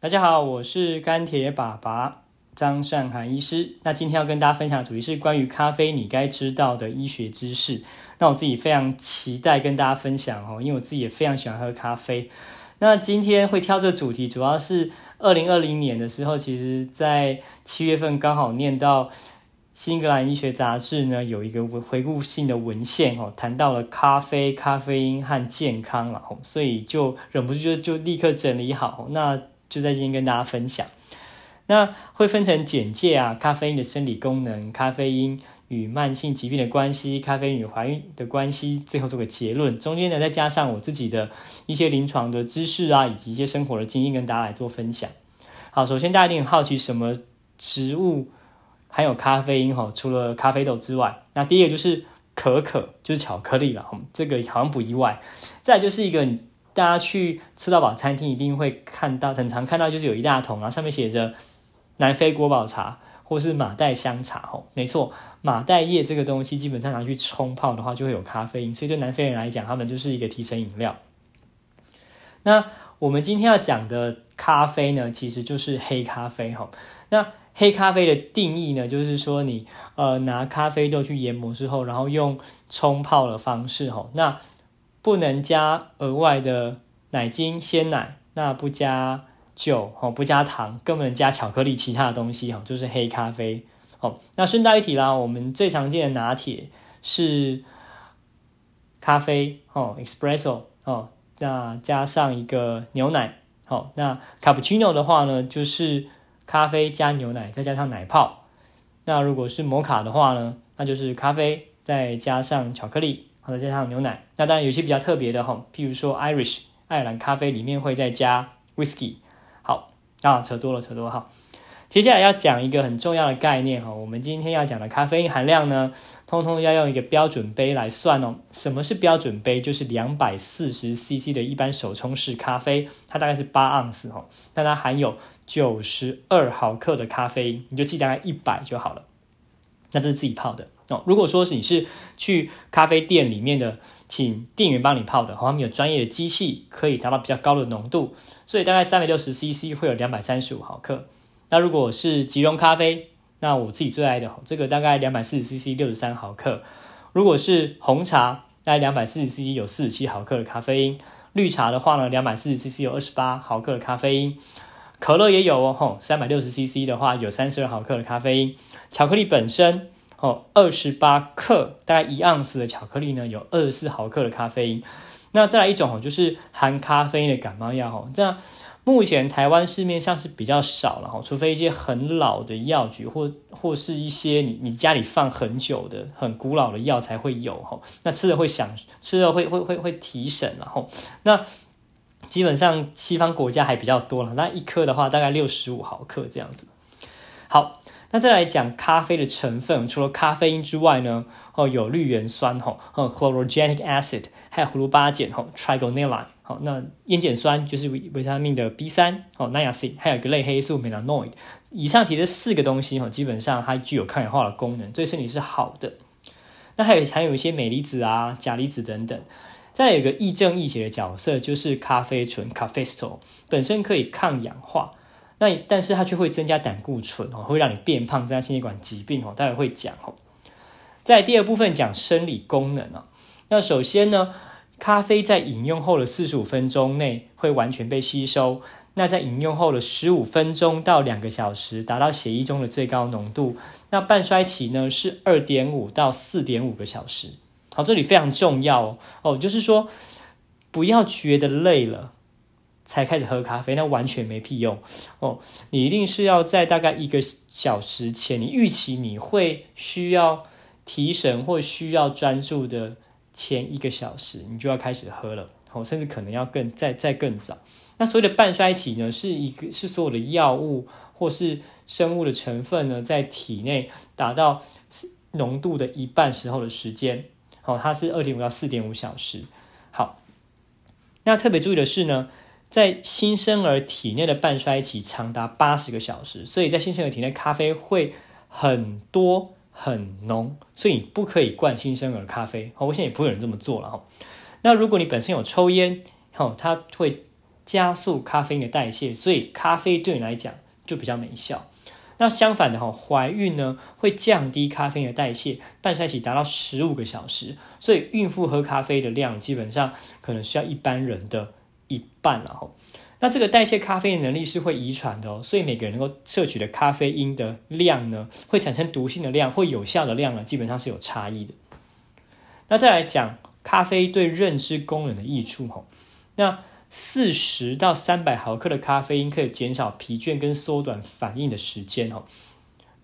大家好，我是干铁爸爸张善涵医师。那今天要跟大家分享的主题是关于咖啡你该知道的医学知识。那我自己非常期待跟大家分享哦，因为我自己也非常喜欢喝咖啡。那今天会挑这主题，主要是二零二零年的时候，其实在七月份刚好念到《新格兰医学杂志》呢，有一个回顾性的文献哦，谈到了咖啡、咖啡因和健康了哦，所以就忍不住就就立刻整理好那。就在今天跟大家分享，那会分成简介啊，咖啡因的生理功能，咖啡因与慢性疾病的关系，咖啡因与怀孕的关系，最后做个结论。中间呢，再加上我自己的一些临床的知识啊，以及一些生活的经验，跟大家来做分享。好，首先大家一定很好奇，什么植物含有咖啡因？哈，除了咖啡豆之外，那第一个就是可可，就是巧克力了。这个好像不意外。再就是一个。大家去吃到饱餐厅一定会看到，很常看到就是有一大桶啊，上面写着南非国宝茶或是马黛香茶吼，没错，马黛叶这个东西基本上拿去冲泡的话就会有咖啡因，所以对南非人来讲，他们就是一个提神饮料。那我们今天要讲的咖啡呢，其实就是黑咖啡哈。那黑咖啡的定义呢，就是说你呃拿咖啡豆去研磨之后，然后用冲泡的方式吼，那。不能加额外的奶精、鲜奶，那不加酒哦，不加糖，更不能加巧克力、其他的东西哈，就是黑咖啡哦。那顺带一提啦，我们最常见的拿铁是咖啡哦，espresso 哦，那加上一个牛奶哦。那 cappuccino 的话呢，就是咖啡加牛奶再加上奶泡。那如果是摩卡的话呢，那就是咖啡再加上巧克力。再加上牛奶，那当然有些比较特别的哈，譬如说 Irish 爱尔兰咖啡里面会再加 Whisky。好啊，扯多了，扯多了哈。接下来要讲一个很重要的概念哈，我们今天要讲的咖啡因含量呢，通通要用一个标准杯来算哦。什么是标准杯？就是两百四十 CC 的一般手冲式咖啡，它大概是八盎司哈，但它含有九十二毫克的咖啡因，你就记大概一百就好了。那这是自己泡的。哦，如果说是你是去咖啡店里面的，请店员帮你泡的，他们有专业的机器，可以达到比较高的浓度，所以大概三百六十 CC 会有两百三十五毫克。那如果是即溶咖啡，那我自己最爱的，这个大概两百四十 CC 六十三毫克。如果是红茶，大概两百四十 CC 有四十七毫克的咖啡因。绿茶的话呢，两百四十 CC 有二十八毫克的咖啡因。可乐也有哦，吼，三百六十 CC 的话有三十二毫克的咖啡因。巧克力本身。哦，二十八克，大概一盎司的巧克力呢，有二十四毫克的咖啡因。那再来一种哦，就是含咖啡因的感冒药哦。这样目前台湾市面上是比较少了哈，除非一些很老的药局或或是一些你你家里放很久的很古老的药才会有哈。那吃了会想吃了会会会会提神然后那基本上西方国家还比较多了，那一颗的话大概六十五毫克这样子。好。那再来讲咖啡的成分，除了咖啡因之外呢，哦，有绿原酸哈，哦，chlorogenic acid，还有葫芦巴碱哈，trigonelline，好，那烟碱酸就是维维他命的 B 三，哦，niacin，还有一个类黑素 melanoid。以上提的四个东西哈，基本上它具有抗氧化的功能，对身体是好的。那还有还有一些镁离子啊、钾离子等等。再有一个亦正亦邪的角色，就是咖啡醇 c a f e s t o 本身可以抗氧化。那但是它却会增加胆固醇哦，会让你变胖，增加心血管疾病哦。待会会讲哦。在第二部分讲生理功能啊。那首先呢，咖啡在饮用后的四十五分钟内会完全被吸收。那在饮用后的十五分钟到两个小时，达到血液中的最高浓度。那半衰期呢是二点五到四点五个小时。好，这里非常重要哦哦，就是说不要觉得累了。才开始喝咖啡，那完全没屁用哦！你一定是要在大概一个小时前，你预期你会需要提神或需要专注的前一个小时，你就要开始喝了哦，甚至可能要更再再更早。那所谓的半衰期呢，是一个是所有的药物或是生物的成分呢，在体内达到浓度的一半时候的时间哦，它是二点五到四点五小时。好，那特别注意的是呢。在新生儿体内的半衰期长达八十个小时，所以在新生儿体内咖啡会很多很浓，所以你不可以灌新生儿咖啡。好，我现在也不会有人这么做了哈。那如果你本身有抽烟，哈，它会加速咖啡因的代谢，所以咖啡对你来讲就比较没效。那相反的哈，怀孕呢会降低咖啡因的代谢，半衰期达到十五个小时，所以孕妇喝咖啡的量基本上可能需要一般人的一半了哈。那这个代谢咖啡因能力是会遗传的哦，所以每个人能够摄取的咖啡因的量呢，会产生毒性的量或有效的量呢，基本上是有差异的。那再来讲咖啡对认知功能的益处吼，那。四十到三百毫克的咖啡因可以减少疲倦跟缩短反应的时间哦。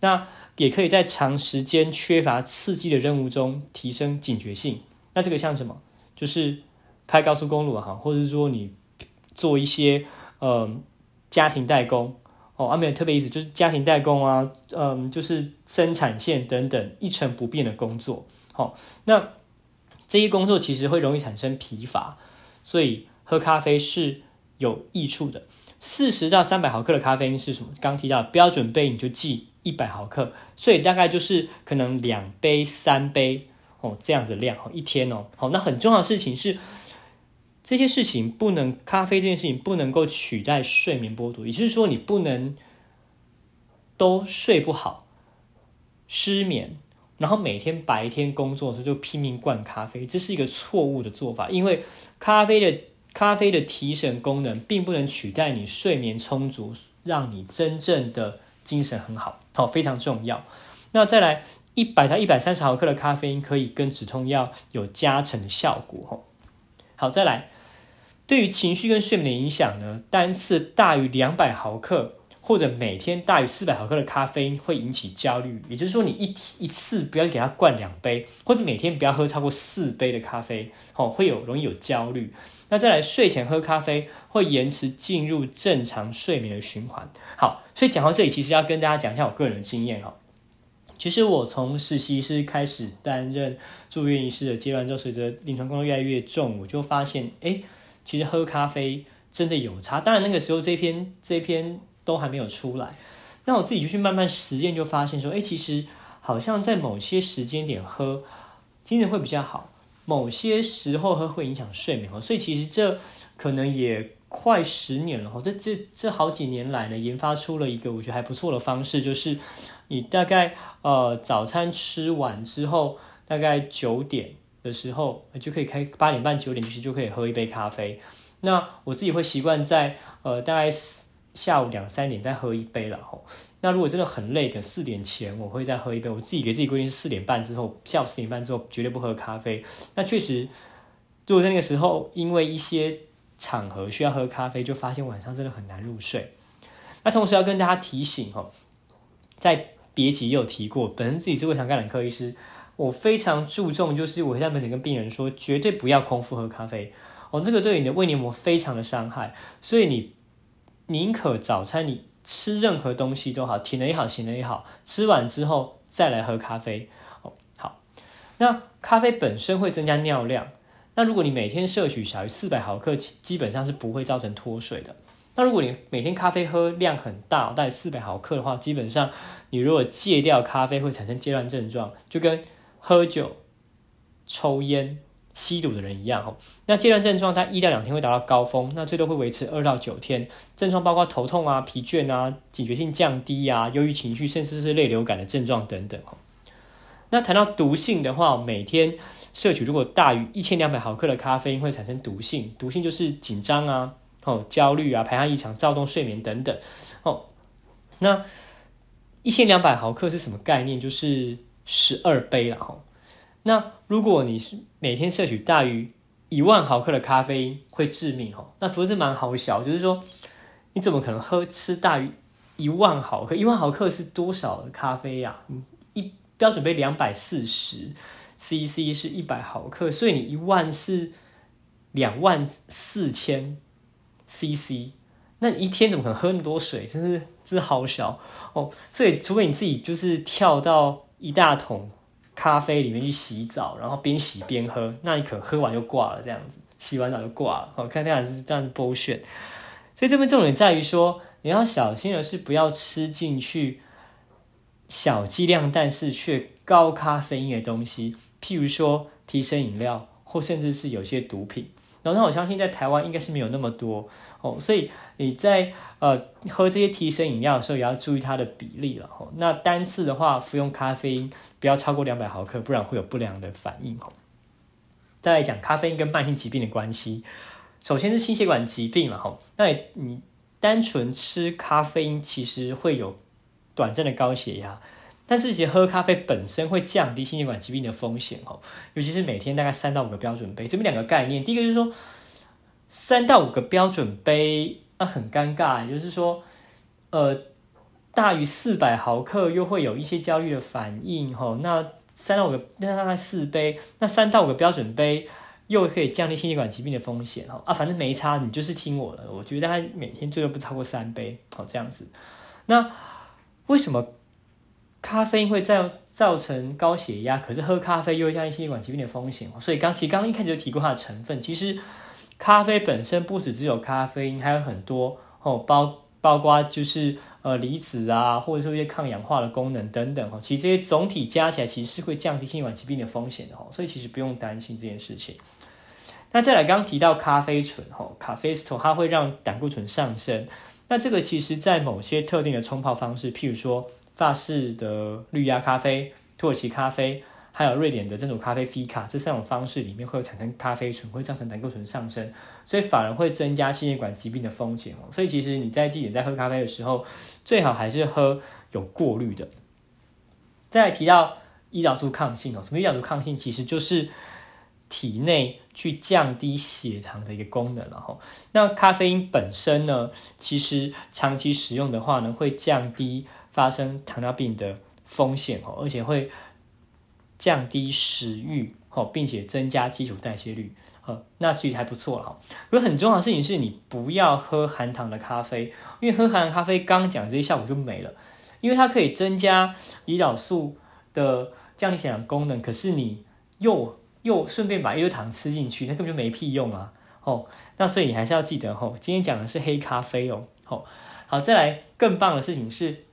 那也可以在长时间缺乏刺激的任务中提升警觉性。那这个像什么？就是开高速公路哈，或者是说你做一些呃家庭代工哦，啊没有特别意思，就是家庭代工啊，嗯，就是生产线等等一成不变的工作。好，那这些工作其实会容易产生疲乏，所以。喝咖啡是有益处的，四十到三百毫克的咖啡因是什么？刚提到标准杯你就记一百毫克，所以大概就是可能两杯、三杯哦这样的量哦一天哦。好，那很重要的事情是，这些事情不能咖啡这件事情不能够取代睡眠剥夺，也就是说你不能都睡不好、失眠，然后每天白天工作的时候就拼命灌咖啡，这是一个错误的做法，因为咖啡的。咖啡的提神功能并不能取代你睡眠充足，让你真正的精神很好，好非常重要。那再来一百到一百三十毫克的咖啡因可以跟止痛药有加成的效果，吼。好，再来对于情绪跟睡眠的影响呢？单次大于两百毫克或者每天大于四百毫克的咖啡因会引起焦虑，也就是说你一一次不要给他灌两杯，或者每天不要喝超过四杯的咖啡，哦，会有容易有焦虑。那再来睡前喝咖啡会延迟进入正常睡眠的循环。好，所以讲到这里，其实要跟大家讲一下我个人的经验哈。其实我从实习师开始担任住院医师的阶段之后，随着临床工作越来越重，我就发现，哎，其实喝咖啡真的有差。当然那个时候这篇这篇都还没有出来，那我自己就去慢慢实验，就发现说，哎，其实好像在某些时间点喝，精神会比较好。某些时候喝会影响睡眠哦，所以其实这可能也快十年了哈。这这这好几年来呢，研发出了一个我觉得还不错的方式，就是你大概呃早餐吃完之后，大概九点的时候就可以开八点半九点其实就可以喝一杯咖啡。那我自己会习惯在呃大概下午两三点再喝一杯了哈。那如果真的很累，可能四点前我会再喝一杯。我自己给自己规定是四点半之后，下午四点半之后绝对不喝咖啡。那确实，如果在那个时候因为一些场合需要喝咖啡，就发现晚上真的很难入睡。那同时要跟大家提醒哈，在别集也有提过，本身自己是胃肠感染科医师，我非常注重就是我在门诊跟病人说，绝对不要空腹喝咖啡哦，这个对你的胃黏膜非常的伤害，所以你宁可早餐你。吃任何东西都好，甜的也好，咸的也好，吃完之后再来喝咖啡哦。好，那咖啡本身会增加尿量，那如果你每天摄取小于四百毫克，基本上是不会造成脱水的。那如果你每天咖啡喝量很大，大概四百毫克的话，基本上你如果戒掉咖啡会产生戒断症状，就跟喝酒、抽烟。吸毒的人一样哦，那戒断症状它一到两天会达到高峰，那最多会维持二到九天。症状包括头痛啊、疲倦啊、警觉性降低啊、忧郁情绪，甚至是泪流感的症状等等哦。那谈到毒性的话，每天摄取如果大于一千两百毫克的咖啡因会产生毒性，毒性就是紧张啊、哦焦虑啊、排汗异常、躁动、睡眠等等哦。那一千两百毫克是什么概念？就是十二杯了吼。那如果你是每天摄取大于一万毫克的咖啡因，会致命哦。那不是蛮好小，就是说你怎么可能喝吃大于一万毫克？一万毫克是多少的咖啡呀？一标准杯两百四十 CC 是一百毫克，所以你一万是两万四千 CC，那你一天怎么可能喝那么多水？真是真是好小哦。所以除非你自己就是跳到一大桶。咖啡里面去洗澡，然后边洗边喝，那你可喝完就挂了，这样子，洗完澡就挂了。好，看这样是这样剥削。所以这边重点在于说，你要小心的是不要吃进去小剂量但是却高咖啡因的东西，譬如说提神饮料，或甚至是有些毒品。然后我相信在台湾应该是没有那么多哦，所以你在呃喝这些提神饮料的时候，也要注意它的比例了哦。那单次的话，服用咖啡因不要超过两百毫克，不然会有不良的反应哦。再来讲咖啡因跟慢性疾病的关系，首先是心血管疾病了哈。那你单纯吃咖啡因其实会有短暂的高血压，但是其实喝咖啡本身会降低心血管疾病的风险哦。尤其是每天大概三到五个标准杯，这边两个概念，第一个就是说三到五个标准杯啊很尴尬，就是说呃大于四百毫克又会有一些焦虑的反应哈。那三到五个，那大概四杯，那三到五个标准杯，又可以降低心血管疾病的风险哈啊，反正没差，你就是听我的，我觉得大概每天最多不超过三杯，好这样子。那为什么咖啡因会造造成高血压？可是喝咖啡又会降低心血管疾病的风险所以刚其实刚一开始就提过它的成分，其实咖啡本身不止只有咖啡因，还有很多哦，包包括就是。呃，离子啊，或者说一些抗氧化的功能等等哈，其实这些总体加起来，其实是会降低心血管疾病的风险的哈，所以其实不用担心这件事情。那再来，刚提到咖啡醇哈，咖啡酮它会让胆固醇上升，那这个其实在某些特定的冲泡方式，譬如说法式的绿压咖啡、土耳其咖啡。还有瑞典的这种咖啡菲卡，这三种方式里面会产生咖啡醇，会造成胆固醇上升，所以反而会增加心血管疾病的风险哦。所以其实你在祭点在喝咖啡的时候，最好还是喝有过滤的。再提到胰岛素抗性哦，什么胰岛素抗性？其实就是体内去降低血糖的一个功能了哈。那咖啡因本身呢，其实长期使用的话呢，会降低发生糖尿病的风险哦，而且会。降低食欲，哦，并且增加基础代谢率，呃，那其实还不错了哈。很重要的事情是你不要喝含糖的咖啡，因为喝含糖咖啡，刚刚讲这些效果就没了，因为它可以增加胰岛素的降低血糖功能，可是你又又顺便把椰糖吃进去，那根本就没屁用啊，哦，那所以你还是要记得，哦，今天讲的是黑咖啡哦，好，好，再来更棒的事情是，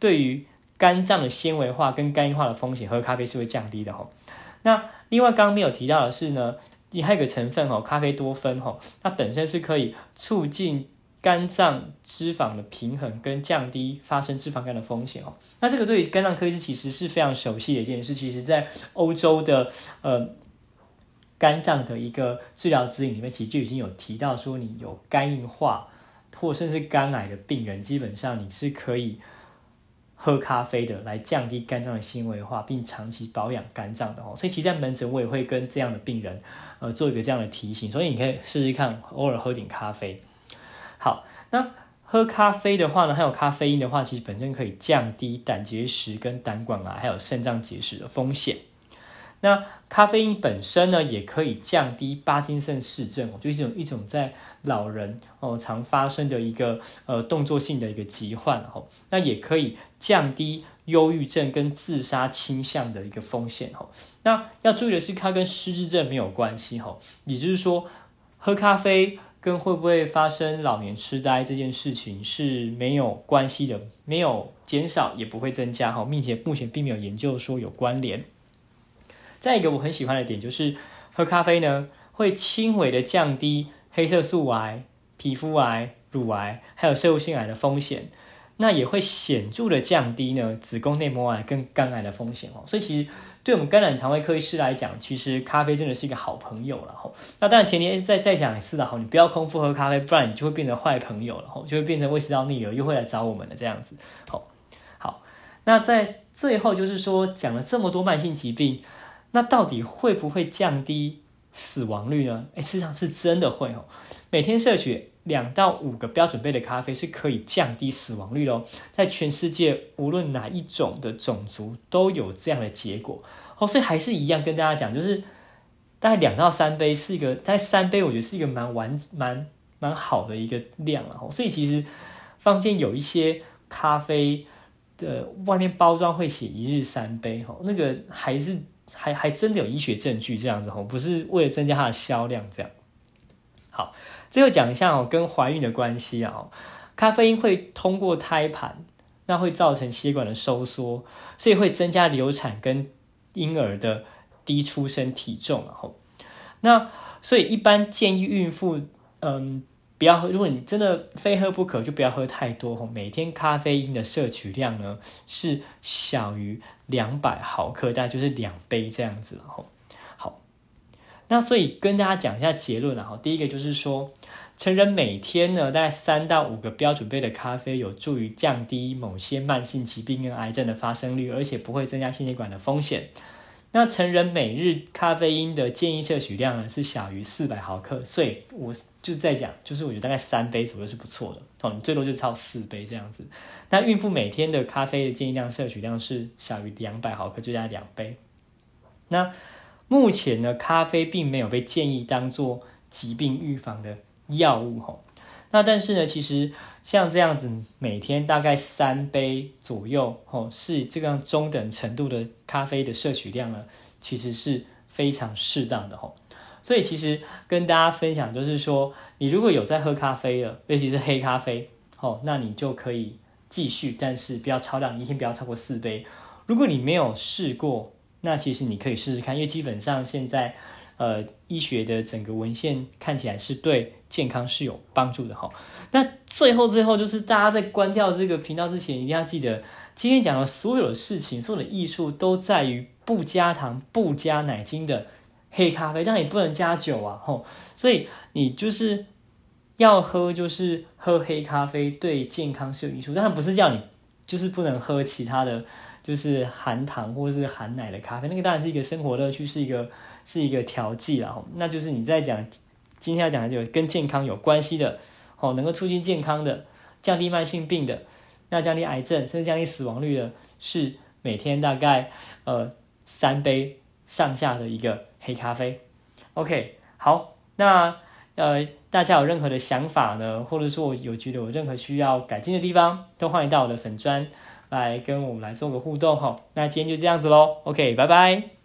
对于。肝脏的纤维化跟肝硬化的风险，喝咖啡是会降低的哦。那另外刚刚没有提到的是呢，你还有个成分哦，咖啡多酚哦，它本身是可以促进肝脏脂肪的平衡跟降低发生脂肪肝的风险哦。那这个对于肝脏科医师其实是非常熟悉的一件事。其实，在欧洲的呃肝脏的一个治疗指引里面，其实就已经有提到说，你有肝硬化或甚至肝癌的病人，基本上你是可以。喝咖啡的来降低肝脏的纤维化，并长期保养肝脏的哦，所以其实在门诊我也会跟这样的病人，呃，做一个这样的提醒，所以你可以试试看，偶尔喝点咖啡。好，那喝咖啡的话呢，还有咖啡因的话，其实本身可以降低胆结石、跟胆管癌还有肾脏结石的风险。那咖啡因本身呢，也可以降低巴金森氏症，就一种一种在老人哦常发生的一个呃动作性的一个疾患哦，那也可以降低忧郁症跟自杀倾向的一个风险哦。那要注意的是，它跟失智症没有关系哦，也就是说，喝咖啡跟会不会发生老年痴呆这件事情是没有关系的，没有减少也不会增加哈，并且目前并没有研究说有关联。再一个我很喜欢的点就是喝咖啡呢，会轻微的降低黑色素癌、皮肤癌、乳癌还有射物性癌的风险，那也会显著的降低呢子宫内膜癌跟肝癌的风险哦。所以其实对我们肝胆肠胃科医师来讲，其实咖啡真的是一个好朋友了吼。那当然前提再再讲一次的吼，你不要空腹喝咖啡，不然你就会变成坏朋友了吼，就会变成胃食道逆流，又会来找我们的这样子。好，好，那在最后就是说讲了这么多慢性疾病。那到底会不会降低死亡率呢？哎，事实上是真的会哦。每天摄取两到五个标准杯的咖啡是可以降低死亡率哦。在全世界，无论哪一种的种族都有这样的结果哦。所以还是一样跟大家讲，就是大概两到三杯是一个，大概三杯我觉得是一个蛮完蛮蛮好的一个量了哦。所以其实坊间有一些咖啡的外面包装会写一日三杯哦，那个还是。还还真的有医学证据这样子哦，不是为了增加它的销量这样。好，最后讲一下哦，跟怀孕的关系啊，咖啡因会通过胎盘，那会造成血管的收缩，所以会增加流产跟婴儿的低出生体重然后，那所以一般建议孕妇，嗯，不要喝。如果你真的非喝不可，就不要喝太多。每天咖啡因的摄取量呢是小于两百毫克，大概就是两杯这样子吼。那所以跟大家讲一下结论了哈。第一个就是说。成人每天呢，大概三到五个标准杯的咖啡，有助于降低某些慢性疾病跟癌症的发生率，而且不会增加心血管的风险。那成人每日咖啡因的建议摄取量呢，是小于四百毫克，所以我就在讲，就是我觉得大概三杯左右是不错的哦，你最多就超四杯这样子。那孕妇每天的咖啡的建议量摄取量是小于两百毫克，就加两杯。那目前呢，咖啡并没有被建议当做疾病预防的。药物吼，那但是呢，其实像这样子，每天大概三杯左右吼，是这样中等程度的咖啡的摄取量呢，其实是非常适当的吼。所以其实跟大家分享就是说，你如果有在喝咖啡了，尤其是黑咖啡吼，那你就可以继续，但是不要超量，一天不要超过四杯。如果你没有试过，那其实你可以试试看，因为基本上现在。呃，医学的整个文献看起来是对健康是有帮助的哈。那最后最后就是大家在关掉这个频道之前，一定要记得今天讲的所有的事情，所有的艺术都在于不加糖、不加奶精的黑咖啡，但也不能加酒啊吼。所以你就是要喝，就是喝黑咖啡，对健康是有益处。当然不是叫你就是不能喝其他的就是含糖或者是含奶的咖啡，那个当然是一个生活乐趣，是一个。是一个调剂了那就是你在讲今天要讲的就跟健康有关系的哦，能够促进健康的，降低慢性病的，那降低癌症甚至降低死亡率的，是每天大概呃三杯上下的一个黑咖啡。OK，好，那呃大家有任何的想法呢，或者说我有觉得有任何需要改进的地方，都欢迎到我的粉砖来跟我们来做个互动哈。那今天就这样子喽，OK，拜拜。